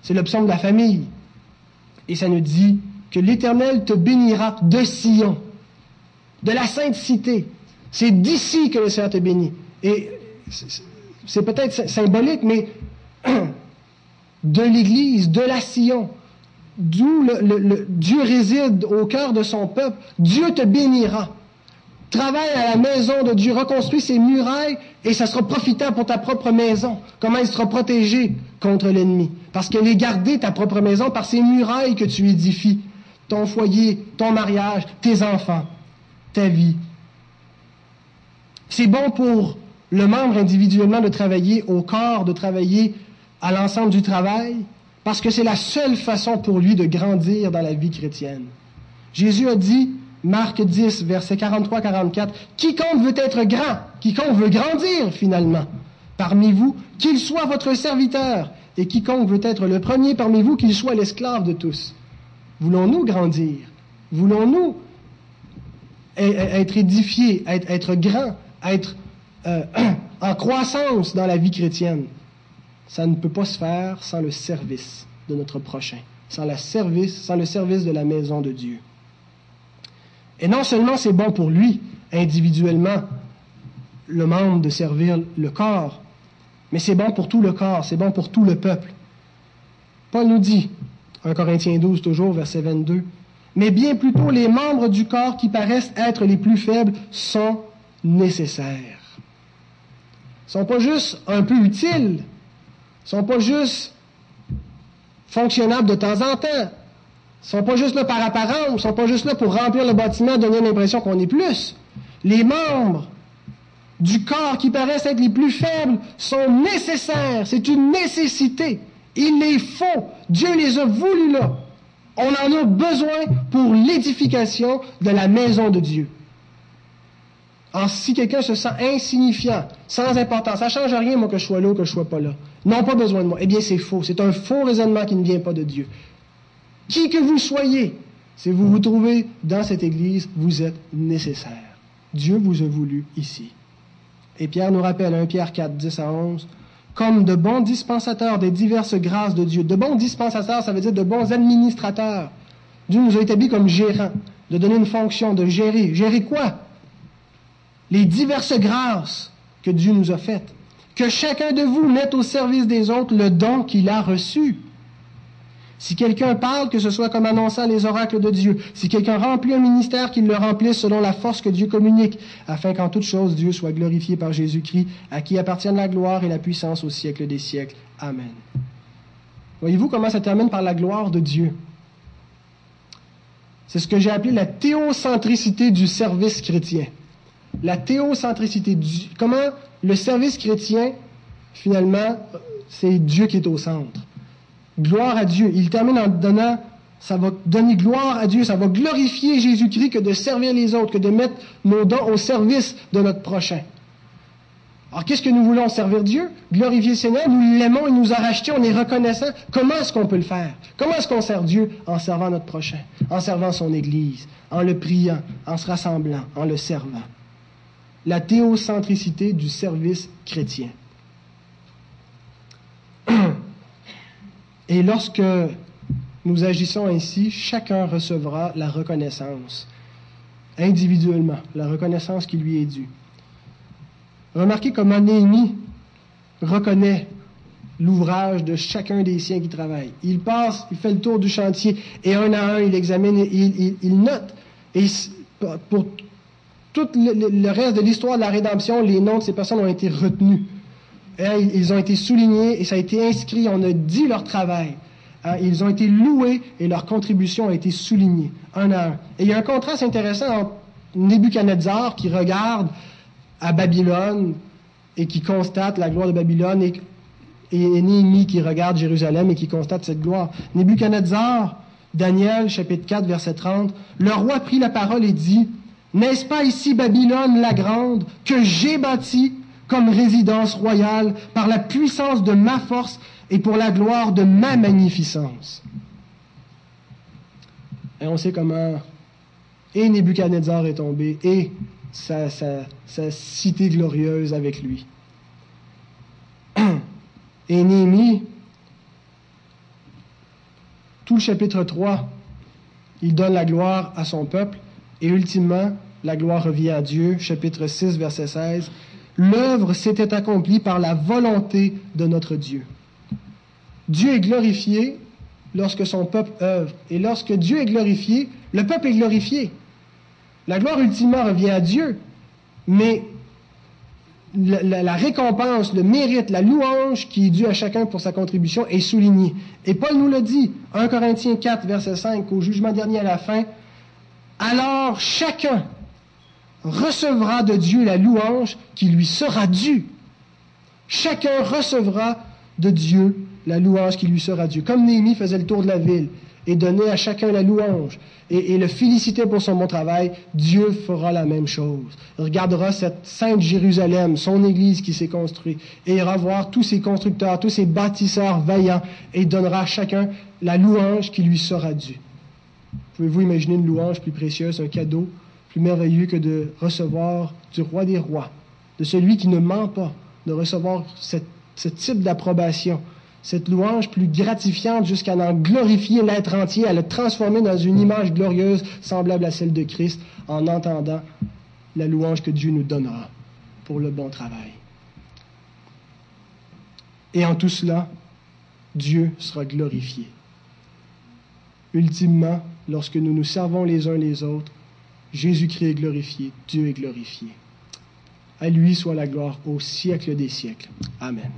[SPEAKER 1] C'est le psaume de la famille. Et ça nous dit que l'Éternel te bénira de Sion, de la sainte cité. C'est d'ici que le Seigneur te bénit. Et c'est peut-être symbolique, mais de l'Église, de la Sion, d'où Dieu réside au cœur de son peuple, Dieu te bénira. Travaille à la maison de Dieu, reconstruis ses murailles et ça sera profitable pour ta propre maison. Comment elle sera protégée contre l'ennemi? Parce qu'elle est gardée, ta propre maison, par ces murailles que tu édifies. Ton foyer, ton mariage, tes enfants, ta vie. C'est bon pour le membre individuellement de travailler au corps, de travailler à l'ensemble du travail, parce que c'est la seule façon pour lui de grandir dans la vie chrétienne. Jésus a dit, Marc 10, verset 43-44. Quiconque veut être grand, quiconque veut grandir finalement parmi vous, qu'il soit votre serviteur, et quiconque veut être le premier parmi vous, qu'il soit l'esclave de tous. Voulons-nous grandir? Voulons-nous être édifiés, être, grands, être euh, en croissance dans la vie chrétienne? Ça ne peut pas se faire sans le service de notre prochain, sans, la service, sans le service de la maison de Dieu. Et non seulement c'est bon pour lui, individuellement, le membre de servir le corps, mais c'est bon pour tout le corps, c'est bon pour tout le peuple. Paul nous dit, 1 Corinthiens 12 toujours, verset 22, mais bien plutôt les membres du corps qui paraissent être les plus faibles sont nécessaires. Ils sont pas juste un peu utiles, ils sont pas juste fonctionnables de temps en temps, ils sont pas juste là par apparence, ils sont pas juste là pour remplir le bâtiment, donner l'impression qu'on est plus. Les membres du corps qui paraissent être les plus faibles sont nécessaires. C'est une nécessité. Il les faut. Dieu les a voulus là. On en a besoin pour l'édification de la maison de Dieu. Alors, si quelqu'un se sent insignifiant, sans importance, ça ne change rien, moi, que je sois là ou que je ne sois pas là. Non, pas besoin de moi. Eh bien, c'est faux. C'est un faux raisonnement qui ne vient pas de Dieu. Qui que vous soyez, Si vous vous trouvez dans cette Église, vous êtes nécessaire. Dieu vous a voulu ici. Et Pierre nous rappelle, 1 Pierre 4, 10 à 11, comme de bons dispensateurs des diverses grâces de Dieu. De bons dispensateurs, ça veut dire de bons administrateurs. Dieu nous a établis comme gérants, de donner une fonction, de gérer. Gérer quoi? Les diverses grâces que Dieu nous a faites. Que chacun de vous mette au service des autres le don qu'il a reçu. Si quelqu'un parle, que ce soit comme annonçant les oracles de Dieu. Si quelqu'un remplit un ministère, qu'il le remplisse selon la force que Dieu communique, afin qu'en toute chose Dieu soit glorifié par Jésus-Christ, à qui appartiennent la gloire et la puissance au siècle des siècles. Amen. Voyez-vous comment ça termine par la gloire de Dieu? C'est ce que j'ai appelé la théocentricité du service chrétien. La théocentricité. Du, comment le service chrétien, finalement, c'est Dieu qui est au centre. Gloire à Dieu. Il termine en donnant, ça va donner gloire à Dieu, ça va glorifier Jésus-Christ que de servir les autres, que de mettre nos dons au service de notre prochain. Alors, qu'est-ce que nous voulons servir Dieu? Glorifier le Seigneur, nous l'aimons, il nous a rachetés, on est reconnaissant. Comment est-ce qu'on peut le faire? Comment est-ce qu'on sert Dieu? En servant notre prochain, en servant son Église, en le priant, en se rassemblant, en le servant. La théocentricité du service chrétien. Et lorsque nous agissons ainsi, chacun recevra la reconnaissance, individuellement, la reconnaissance qui lui est due. Remarquez comment Néhémie reconnaît l'ouvrage de chacun des siens qui travaillent. Il passe, il fait le tour du chantier et un à un, il examine, il, il, note. Et pour tout le, reste de l'histoire de la rédemption, les noms de ces personnes ont été retenus. Ils ont été soulignés et ça a été inscrit, on a dit leur travail. Hein, ils ont été loués et leur contribution a été soulignée, un à un. Et il y a un contraste intéressant entre Nebuchadnezzar qui regarde à Babylone et qui constate la gloire de Babylone et, et Néhémie qui regarde Jérusalem et qui constate cette gloire. Nebuchadnezzar, Daniel, chapitre 4, verset 30, le roi prit la parole et dit, N'est-ce pas ici Babylone la grande que j'ai bâtie comme résidence royale par la puissance de ma force et pour la gloire de ma magnificence. Et on sait comment et Nebuchadnezzar est tombé et sa, cité glorieuse avec lui. Et Néhémie, tout le chapitre 3, il donne la gloire à son peuple et ultimement, la gloire revient à Dieu. Chapitre 6, verset 16 l'œuvre s'était accomplie par la volonté de notre Dieu. Dieu est glorifié lorsque son peuple œuvre. Et lorsque Dieu est glorifié, le peuple est glorifié. La gloire ultimement revient à Dieu, mais la, récompense, le mérite, la louange qui est due à chacun pour sa contribution est soulignée. Et Paul nous le dit, 1 Corinthiens 4, verset 5, au jugement dernier à la fin, alors chacun recevra de Dieu la louange qui lui sera due. Chacun recevra de Dieu la louange qui lui sera due. Comme Néhémie faisait le tour de la ville et donnait à chacun la louange et, le félicitait pour son bon travail, Dieu fera la même chose. Il regardera cette sainte Jérusalem, son église qui s'est construite, et ira voir tous ses constructeurs, tous ses bâtisseurs vaillants, et donnera à chacun la louange qui lui sera due. Pouvez-vous imaginer une louange plus précieuse, un cadeau plus merveilleux que de recevoir du roi des rois, de celui qui ne ment pas, de recevoir ce type d'approbation, cette louange plus gratifiante jusqu'à en glorifier l'être entier, à le transformer dans une image glorieuse semblable à celle de Christ en entendant la louange que Dieu nous donnera pour le bon travail. Et en tout cela, Dieu sera glorifié. Ultimement, lorsque nous nous servons les uns les autres, Jésus-Christ est glorifié, Dieu est glorifié. À lui soit la gloire au siècle des siècles. Amen.